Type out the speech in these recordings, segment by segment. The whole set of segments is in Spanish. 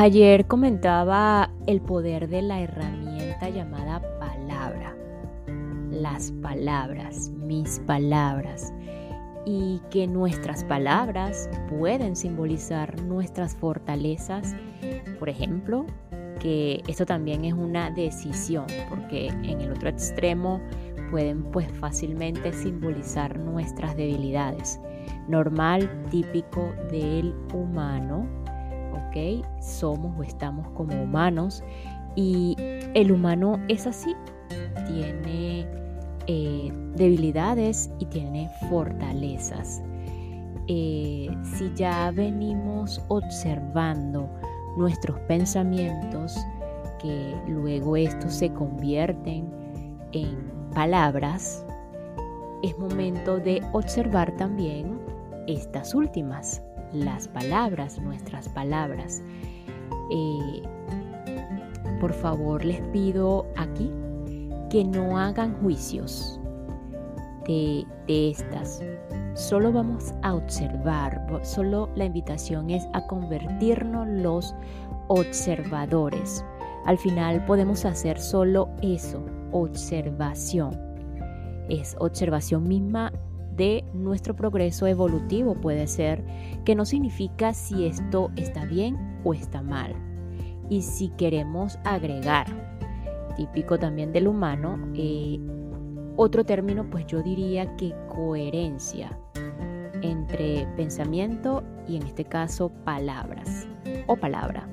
Ayer comentaba el poder de la herramienta llamada palabra. Las palabras, mis palabras. Y que nuestras palabras pueden simbolizar nuestras fortalezas. Por ejemplo, que esto también es una decisión, porque en el otro extremo pueden pues fácilmente simbolizar nuestras debilidades. Normal, típico del humano ¿ok? Somos o estamos como humanos y el humano es así, tiene eh, debilidades y tiene fortalezas. Eh, si ya venimos observando nuestros pensamientos, que luego estos se convierten en palabras, es momento de observar también estas últimas las palabras, nuestras palabras. Eh, por favor, les pido aquí que no hagan juicios de, de estas. Solo vamos a observar, solo la invitación es a convertirnos los observadores. Al final podemos hacer solo eso, observación. Es observación misma de nuestro progreso evolutivo puede ser, que no significa si esto está bien o está mal. Y si queremos agregar, típico también del humano, eh, otro término, pues yo diría que coherencia entre pensamiento y en este caso palabras o palabra,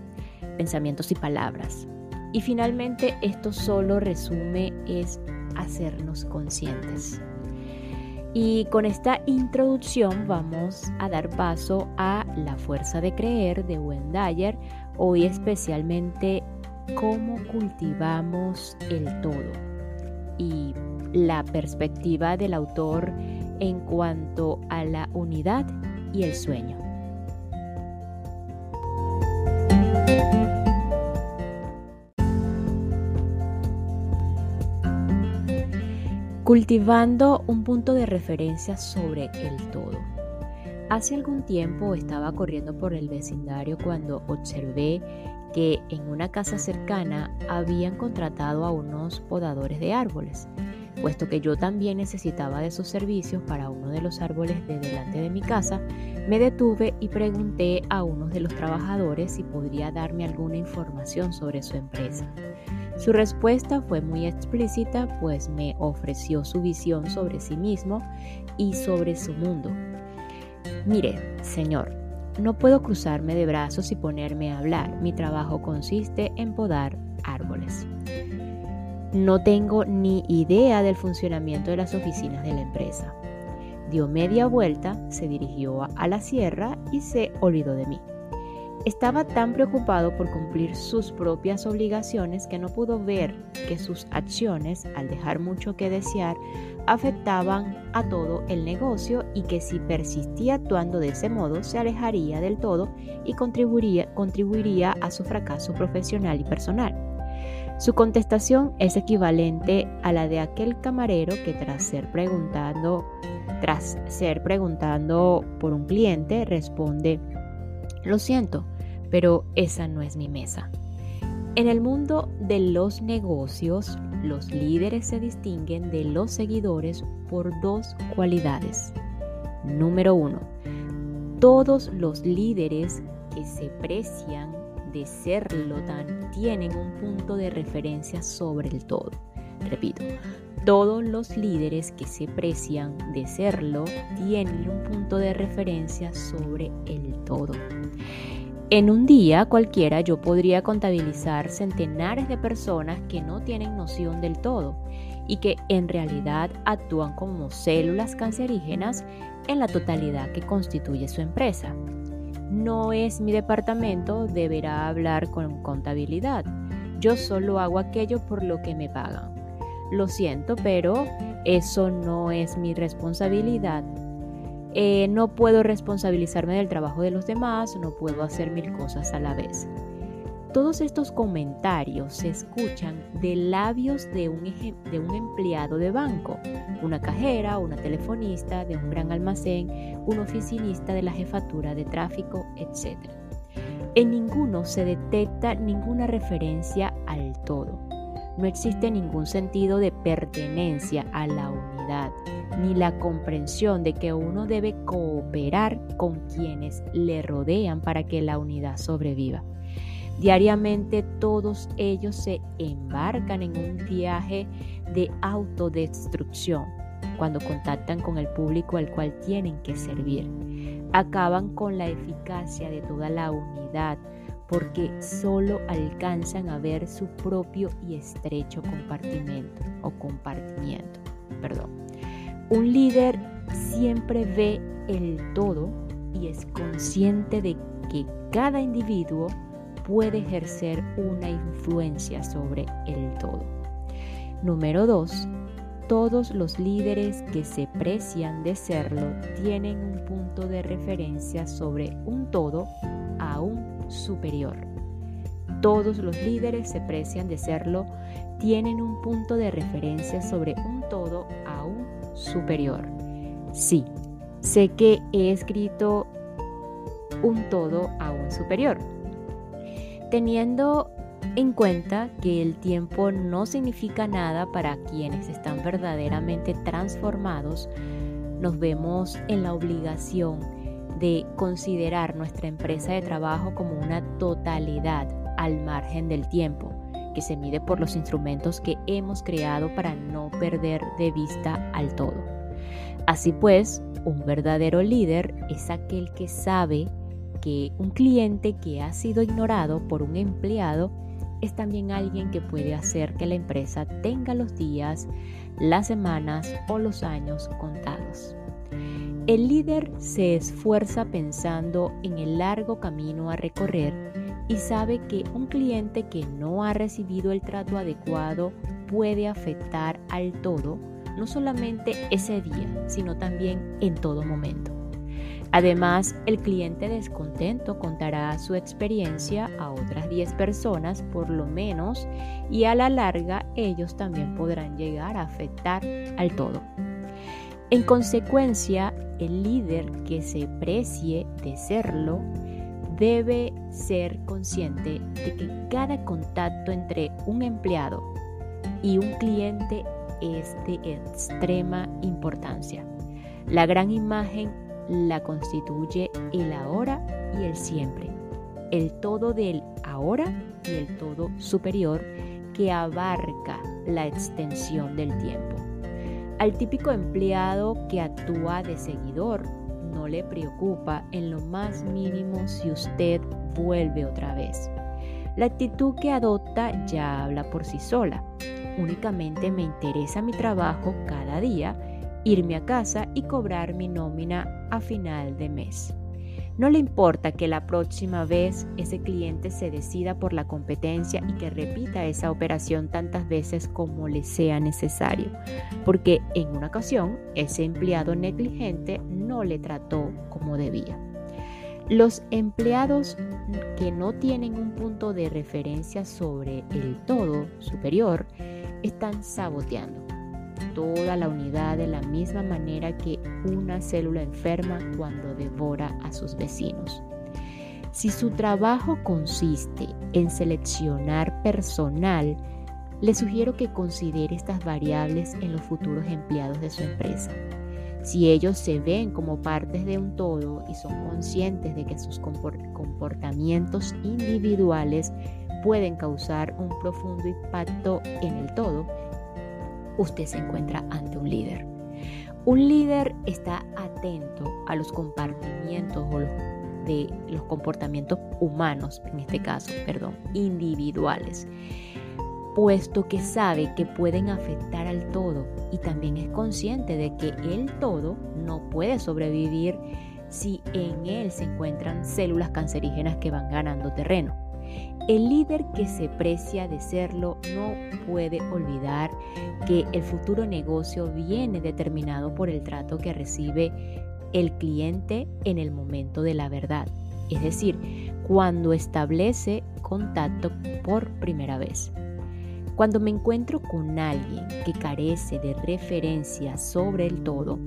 pensamientos y palabras. Y finalmente esto solo resume es hacernos conscientes. Y con esta introducción vamos a dar paso a La fuerza de creer de Wendayer, hoy especialmente cómo cultivamos el todo y la perspectiva del autor en cuanto a la unidad y el sueño. Cultivando un punto de referencia sobre el todo. Hace algún tiempo estaba corriendo por el vecindario cuando observé que en una casa cercana habían contratado a unos podadores de árboles. Puesto que yo también necesitaba de sus servicios para uno de los árboles de delante de mi casa, me detuve y pregunté a uno de los trabajadores si podría darme alguna información sobre su empresa. Su respuesta fue muy explícita, pues me ofreció su visión sobre sí mismo y sobre su mundo. Mire, señor, no puedo cruzarme de brazos y ponerme a hablar. Mi trabajo consiste en podar árboles. No tengo ni idea del funcionamiento de las oficinas de la empresa. Dio media vuelta, se dirigió a la sierra y se olvidó de mí. Estaba tan preocupado por cumplir sus propias obligaciones que no pudo ver que sus acciones, al dejar mucho que desear, afectaban a todo el negocio y que si persistía actuando de ese modo se alejaría del todo y contribuiría, a su fracaso profesional y personal. Su contestación es equivalente a la de aquel camarero que tras ser preguntando, tras ser preguntando por un cliente responde, lo siento, pero esa no es mi mesa. En el mundo de los negocios, los líderes se distinguen de los seguidores por dos cualidades. Número uno, todos los líderes que se precian de serlo tan tienen un punto de referencia sobre el todo. Repito, todos los líderes que se precian de serlo tienen un punto de referencia sobre el todo. En un día cualquiera yo podría contabilizar centenares de personas que no tienen noción del todo y que en realidad actúan como células cancerígenas en la totalidad que constituye su empresa. No es mi departamento, deberá hablar con contabilidad. Yo solo hago aquello por lo que me pagan. Lo siento, pero eso no es mi responsabilidad. Eh, no puedo responsabilizarme del trabajo de los demás, no puedo hacer mil cosas a la vez. Todos estos comentarios se escuchan de labios de un, de un, empleado de banco, una cajera, una telefonista de un gran almacén, un oficinista de la jefatura de tráfico, etc. En ninguno se detecta ninguna referencia al todo. No existe ningún sentido de pertenencia a la unidad, ni la comprensión de que uno debe cooperar con quienes le rodean para que la unidad sobreviva. Diariamente todos ellos se embarcan en un viaje de autodestrucción cuando contactan con el público al cual tienen que servir. Acaban con la eficacia de toda la unidad porque solo alcanzan a ver su propio y estrecho compartimento o compartimiento. Perdón. Un líder siempre ve el todo y es consciente de que cada individuo puede ejercer una influencia sobre el todo. Número 2. Todos los líderes que se precian de serlo tienen un punto de referencia sobre un todo aún superior. Todos los líderes se precian de serlo tienen un punto de referencia sobre un todo aún superior. Sí, sé que he escrito un todo aún superior teniendo en cuenta que el tiempo no significa nada para quienes están verdaderamente transformados, nos vemos en la obligación de considerar nuestra empresa de trabajo como una totalidad al margen del tiempo, que se mide por los instrumentos que hemos creado para no perder de vista al todo. Así pues, un verdadero líder es aquel que sabe que un cliente que ha sido ignorado por un empleado es también alguien que puede hacer que la empresa tenga los días, las semanas o los años contados. El líder se esfuerza pensando en el largo camino a recorrer y sabe que un cliente que no ha recibido el trato adecuado puede afectar al todo, no solamente ese día, sino también en todo momento. Además, el cliente descontento contará su experiencia a otras 10 personas por lo menos y a la larga ellos también podrán llegar a afectar al todo. En consecuencia, el líder que se precie de serlo debe ser consciente de que cada contacto entre un empleado y un cliente es de extrema importancia. La gran imagen la constituye el ahora y el siempre, el todo del ahora y el todo superior que abarca la extensión del tiempo. Al típico empleado que actúa de seguidor no le preocupa en lo más mínimo si usted vuelve otra vez. La actitud que adopta ya habla por sí sola. Únicamente me interesa mi trabajo cada día irme a casa y cobrar mi nómina a final de mes. No le importa que la próxima vez ese cliente se decida por la competencia y que repita esa operación tantas veces como le sea necesario, porque en una ocasión ese empleado negligente no le trató como debía. Los empleados que no tienen un punto de referencia sobre el todo superior están saboteando toda la unidad de la misma manera que una célula enferma cuando devora a sus vecinos. Si su trabajo consiste en seleccionar personal, le sugiero que considere estas variables en los futuros empleados de su empresa. Si ellos se ven como partes de un todo y son conscientes de que sus comportamientos individuales pueden causar un profundo impacto en el todo, usted se encuentra ante un líder. Un líder está atento a los compartimientos o de los comportamientos humanos, en este caso, perdón, individuales. puesto que sabe que pueden afectar al todo y también es consciente de que el todo no puede sobrevivir si en él se encuentran células cancerígenas que van ganando terreno. El líder que se precia de serlo no puede olvidar que el futuro negocio viene determinado por el trato que recibe el cliente en el momento de la verdad, es decir, cuando establece contacto por primera vez. Cuando me encuentro con alguien que carece de referencia sobre el todo,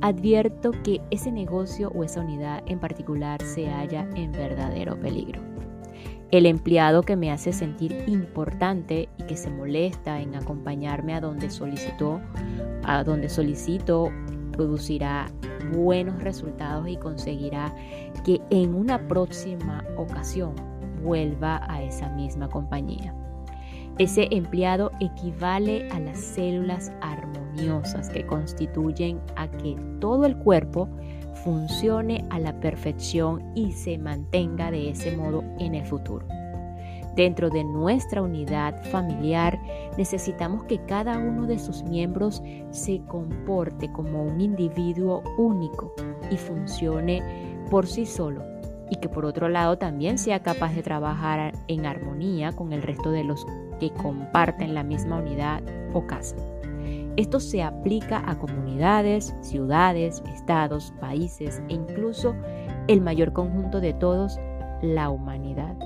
advierto que ese negocio o esa unidad en particular se halla en verdadero peligro. El empleado que me hace sentir importante y que se molesta en acompañarme a donde solicitó, a donde solicito, producirá buenos resultados y conseguirá que en una próxima ocasión vuelva a esa misma compañía. Ese empleado equivale a las células armoniosas que constituyen a que todo el cuerpo funcione a la perfección y se mantenga de ese modo en el futuro. Dentro de nuestra unidad familiar necesitamos que cada uno de sus miembros se comporte como un individuo único y funcione por sí solo y que por otro lado también sea capaz de trabajar en armonía con el resto de los que comparten la misma unidad o casa. Esto se aplica a comunidades, ciudades, estados, países e incluso el mayor conjunto de todos, la humanidad.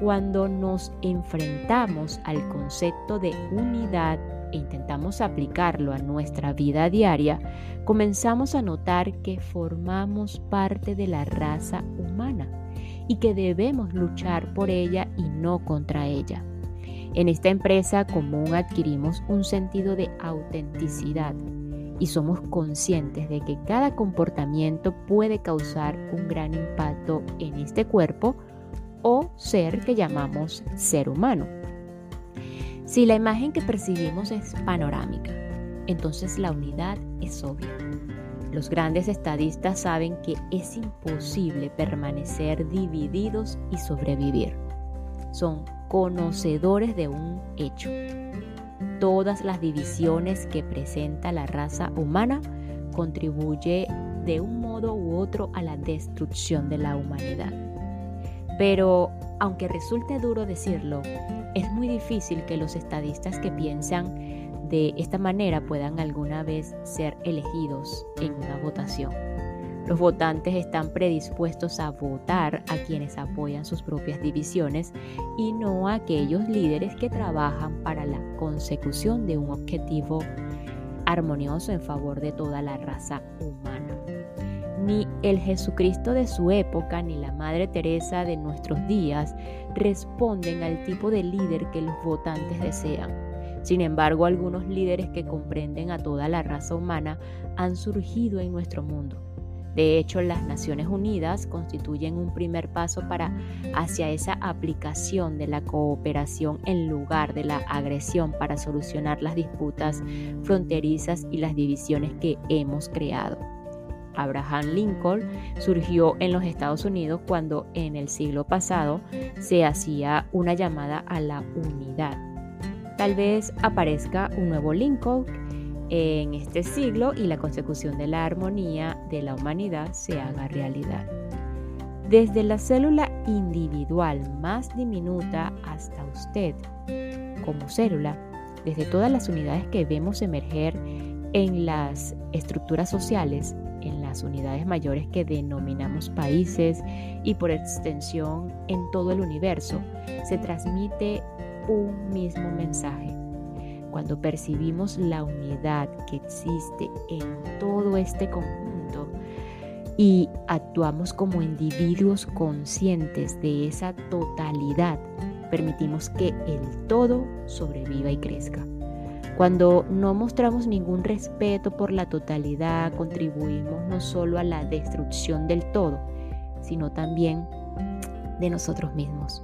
Cuando nos enfrentamos al concepto de unidad e intentamos aplicarlo a nuestra vida diaria, comenzamos a notar que formamos parte de la raza humana y que debemos luchar por ella y no contra ella. En esta empresa común adquirimos un sentido de autenticidad y somos conscientes de que cada comportamiento puede causar un gran impacto en este cuerpo o ser que llamamos ser humano. Si la imagen que percibimos es panorámica, entonces la unidad es obvia. Los grandes estadistas saben que es imposible permanecer divididos y sobrevivir. Son conocedores de un hecho. Todas las divisiones que presenta la raza humana contribuye de un modo u otro a la destrucción de la humanidad. Pero aunque resulte duro decirlo, es muy difícil que los estadistas que piensan de esta manera puedan alguna vez ser elegidos en una votación. Los votantes están predispuestos a votar a quienes apoyan sus propias divisiones y no a aquellos líderes que trabajan para la consecución de un objetivo armonioso en favor de toda la raza humana. Ni el Jesucristo de su época ni la Madre Teresa de nuestros días responden al tipo de líder que los votantes desean. Sin embargo, algunos líderes que comprenden a toda la raza humana han surgido en nuestro mundo. De hecho, las Naciones Unidas constituyen un primer paso para hacia esa aplicación de la cooperación en lugar de la agresión para solucionar las disputas fronterizas y las divisiones que hemos creado. Abraham Lincoln surgió en los Estados Unidos cuando en el siglo pasado se hacía una llamada a la unidad. Tal vez aparezca un nuevo Lincoln en este siglo y la consecución de la armonía de la humanidad se haga realidad. Desde la célula individual más diminuta hasta usted como célula, desde todas las unidades que vemos emerger en las estructuras sociales, en las unidades mayores que denominamos países y por extensión en todo el universo, se transmite un mismo mensaje. Cuando percibimos la unidad que existe en todo este conjunto y actuamos como individuos conscientes de esa totalidad, permitimos que el todo sobreviva y crezca. Cuando no mostramos ningún respeto por la totalidad, contribuimos no solo a la destrucción del todo, sino también de nosotros mismos.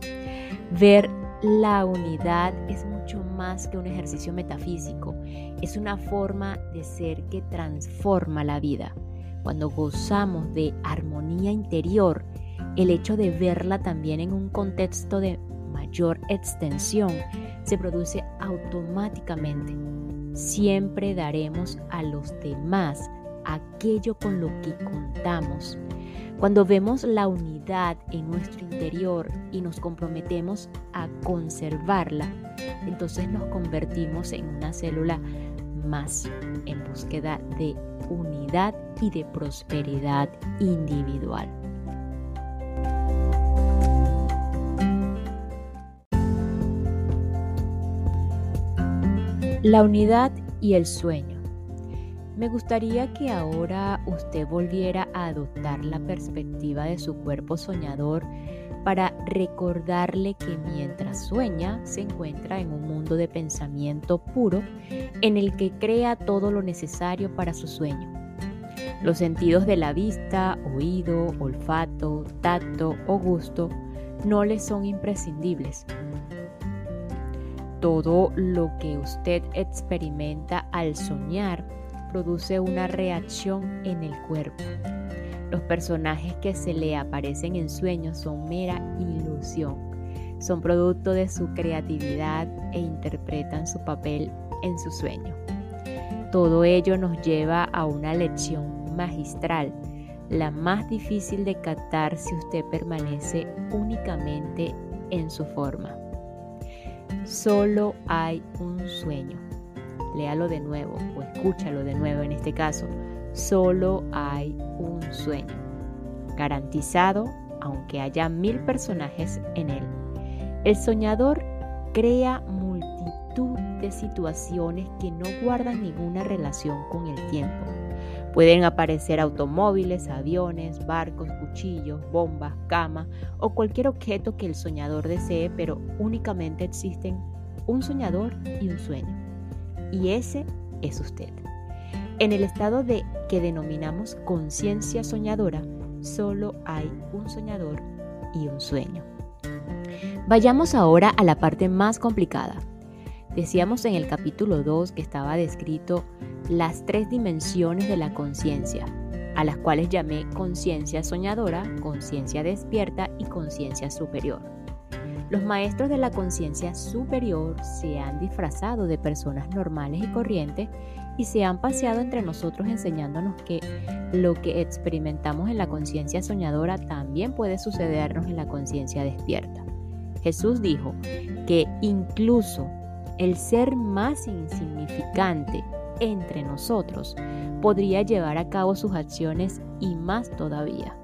Ver la unidad es mucho más que un ejercicio metafísico, es una forma de ser que transforma la vida. Cuando gozamos de armonía interior, el hecho de verla también en un contexto de mayor extensión se produce automáticamente. Siempre daremos a los demás aquello con lo que contamos. Cuando vemos la unidad en nuestro interior y nos comprometemos a conservarla, entonces nos convertimos en una célula más en búsqueda de unidad y de prosperidad individual. La unidad y el sueño. Me gustaría que ahora usted volviera a adoptar la perspectiva de su cuerpo soñador para recordarle que mientras sueña se encuentra en un mundo de pensamiento puro en el que crea todo lo necesario para su sueño. Los sentidos de la vista, oído, olfato, tacto o gusto no le son imprescindibles todo lo que usted experimenta al soñar produce una reacción en el cuerpo. Los personajes que se le aparecen en sueños son mera ilusión. Son producto de su creatividad e interpretan su papel en su sueño. Todo ello nos lleva a una lección magistral, la más difícil de captar si usted permanece únicamente en su forma. Solo hay un sueño. Léalo de nuevo o escúchalo de nuevo en este caso. Solo hay un sueño. Garantizado, aunque haya mil personajes en él. El soñador crea multitud de situaciones que no guardan ninguna relación con el tiempo Pueden aparecer automóviles, aviones, barcos, cuchillos, bombas, camas o cualquier objeto que el soñador desee, pero únicamente existen un soñador y un sueño. Y ese es usted. En el estado de que denominamos conciencia soñadora, solo hay un soñador y un sueño. Vayamos ahora a la parte más complicada. Decíamos en el capítulo 2 que estaba descrito las tres dimensiones de la conciencia, a las cuales llamé conciencia soñadora, conciencia despierta y conciencia superior. Los maestros de la conciencia superior se han disfrazado de personas normales y corrientes y se han paseado entre nosotros enseñándonos que lo que experimentamos en la conciencia soñadora también puede sucedernos en la conciencia despierta. Jesús dijo que incluso el ser más insignificante entre nosotros podría llevar a cabo sus acciones y más todavía.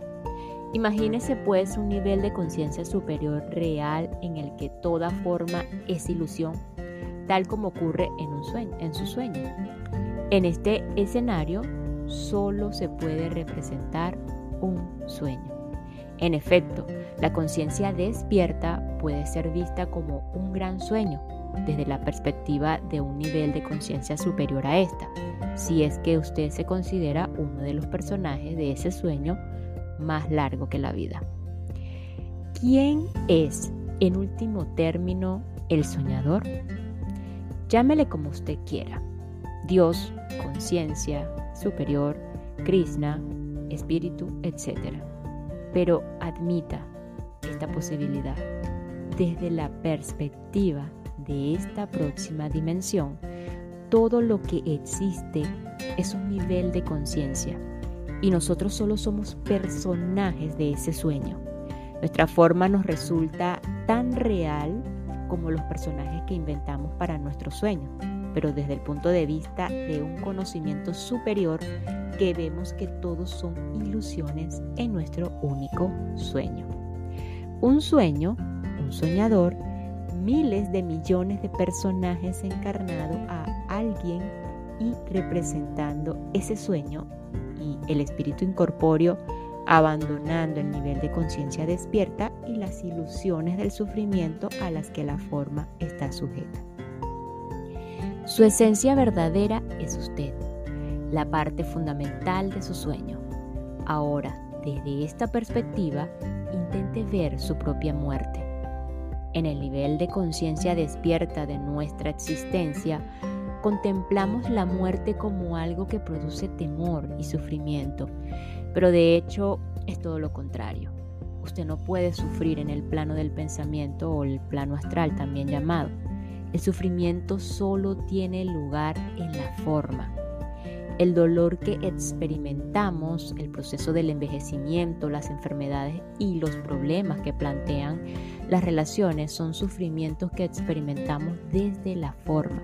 Imagínese pues un nivel de conciencia superior real en el que toda forma es ilusión, tal como ocurre en, un sueño, en su sueño. En este escenario solo se puede representar un sueño. En efecto, la conciencia despierta puede ser vista como un gran sueño, desde la perspectiva de un nivel de conciencia superior a esta, si es que usted se considera uno de los personajes de ese sueño más largo que la vida. ¿Quién es, en último término, el soñador? Llámele como usted quiera. Dios, conciencia, superior, Krishna, espíritu, etc. Pero admita esta posibilidad desde la perspectiva de esta próxima dimensión, todo lo que existe es un nivel de conciencia y nosotros solo somos personajes de ese sueño. Nuestra forma nos resulta tan real como los personajes que inventamos para nuestro sueño, pero desde el punto de vista de un conocimiento superior que vemos que todos son ilusiones en nuestro único sueño. Un sueño, un soñador, miles de millones de personajes encarnado a alguien y representando ese sueño y el espíritu incorpóreo abandonando el nivel de conciencia despierta y las ilusiones del sufrimiento a las que la forma está sujeta. Su esencia verdadera es usted, la parte fundamental de su sueño. Ahora, desde esta perspectiva, intente ver su propia muerte en el nivel de conciencia despierta de nuestra existencia, contemplamos la muerte como algo que produce temor y sufrimiento, pero de hecho es todo lo contrario. Usted no puede sufrir en el plano del pensamiento o el plano astral también llamado. El sufrimiento solo tiene lugar en la forma. El dolor que experimentamos, el proceso del envejecimiento, las enfermedades y los problemas que plantean las relaciones son sufrimientos que experimentamos desde la forma,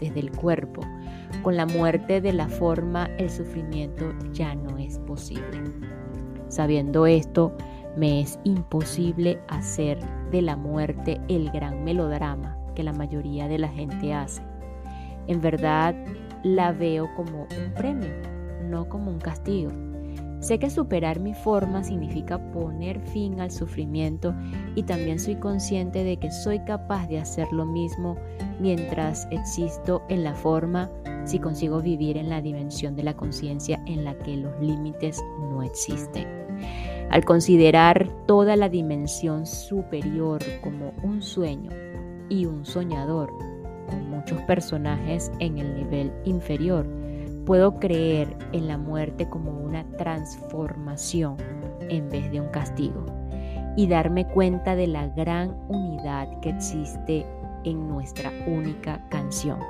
desde el cuerpo. Con la muerte de la forma, el sufrimiento ya no es posible. Sabiendo esto, me es imposible hacer de la muerte el gran melodrama que la mayoría de la gente hace. En verdad la veo como un premio, no como un castigo. Sé que superar mi forma significa poner fin al sufrimiento y también soy consciente de que soy capaz de hacer lo mismo mientras existo en la forma si consigo vivir en la dimensión de la conciencia en la que los límites no existen. Al considerar toda la dimensión superior como un sueño y un soñador, con muchos personajes en el nivel inferior, puedo creer en la muerte como una transformación en vez de un castigo y darme cuenta de la gran unidad que existe en nuestra única canción.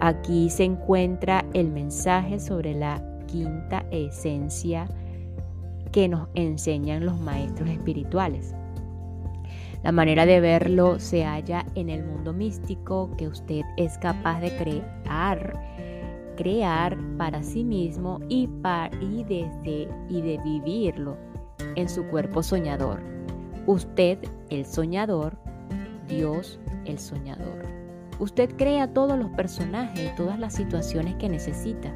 Aquí se encuentra el mensaje sobre la quinta esencia que nos enseñan los maestros espirituales. La manera de verlo se halla en el mundo místico que usted es capaz de crear, crear para sí mismo y, para, y, desde, y de vivirlo en su cuerpo soñador. Usted, el soñador, Dios, el soñador. Usted crea todos los personajes y todas las situaciones que necesita.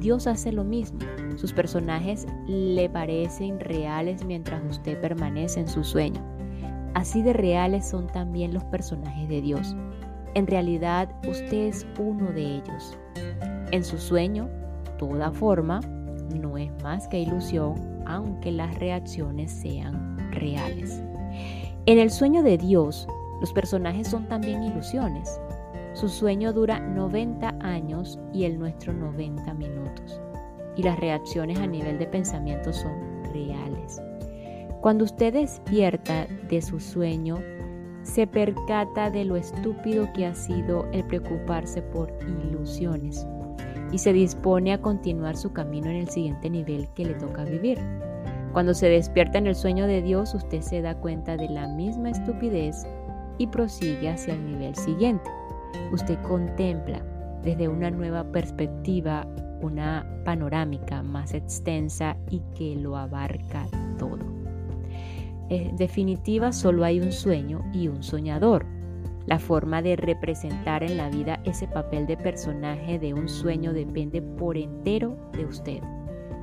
Dios hace lo mismo. Sus personajes le parecen reales mientras usted permanece en su sueño. Así de reales son también los personajes de Dios. En realidad usted es uno de ellos. En su sueño, toda forma no es más que ilusión, aunque las reacciones sean reales. En el sueño de Dios, los personajes son también ilusiones. Su sueño dura 90 años y el nuestro 90 minutos. Y las reacciones a nivel de pensamiento son reales. Cuando usted despierta de su sueño, se percata de lo estúpido que ha sido el preocuparse por ilusiones y se dispone a continuar su camino en el siguiente nivel que le toca vivir. Cuando se despierta en el sueño de Dios, usted se da cuenta de la misma estupidez y prosigue hacia el nivel siguiente usted contempla desde una nueva perspectiva una panorámica más extensa y que lo abarca todo. En definitiva, solo hay un sueño y un soñador. La forma de representar en la vida ese papel de personaje de un sueño depende por entero de usted,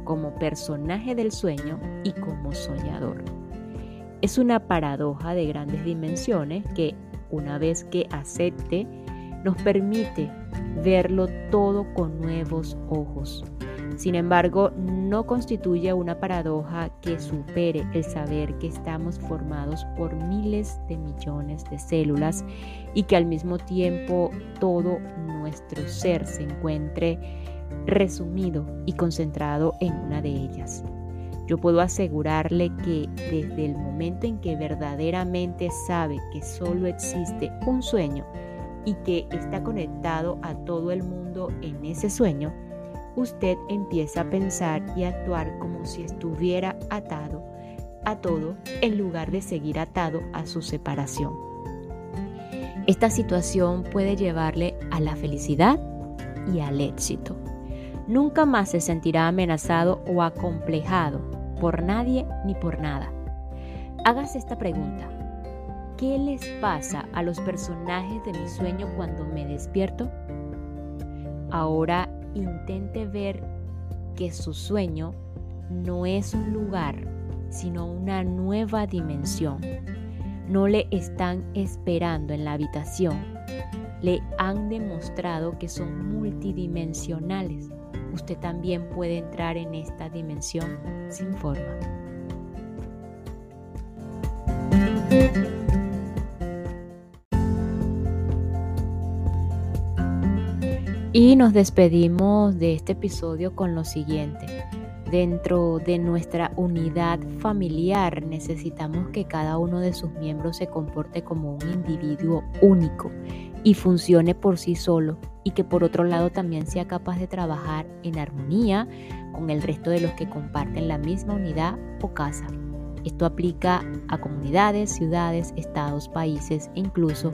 como personaje del sueño y como soñador. Es una paradoja de grandes dimensiones que, una vez que acepte nos permite verlo todo con nuevos ojos. Sin embargo, no constituye una paradoja que supere el saber que estamos formados por miles de millones de células y que al mismo tiempo todo nuestro ser se encuentre resumido y concentrado en una de ellas. Yo puedo asegurarle que desde el momento en que verdaderamente sabe que solo existe un sueño, y que está conectado a todo el mundo en ese sueño, usted empieza a pensar y actuar como si estuviera atado a todo en lugar de seguir atado a su separación. Esta situación puede llevarle a la felicidad y al éxito. Nunca más se sentirá amenazado o acomplejado por nadie ni por nada. Hágase esta pregunta. ¿Qué les pasa a los personajes de mi sueño cuando me despierto? Ahora intente ver que su sueño no es un lugar, sino una nueva dimensión. No le están esperando en la habitación. Le han demostrado que son multidimensionales. Usted también puede entrar en esta dimensión sin forma. Y nos despedimos de este episodio con lo siguiente. Dentro de nuestra unidad familiar necesitamos que cada uno de sus miembros se comporte como un individuo único y funcione por sí solo y que por otro lado también sea capaz de trabajar en armonía con el resto de los que comparten la misma unidad o casa. Esto aplica a comunidades, ciudades, estados, países e incluso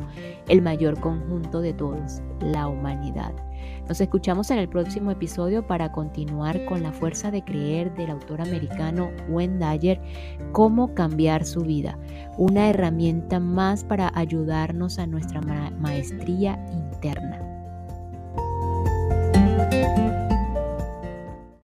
el mayor conjunto de todos, la humanidad. Nos escuchamos en el próximo episodio para continuar con la fuerza de creer del autor americano Wayne Dyer, cómo cambiar su vida, una herramienta más para ayudarnos a nuestra maestría interna.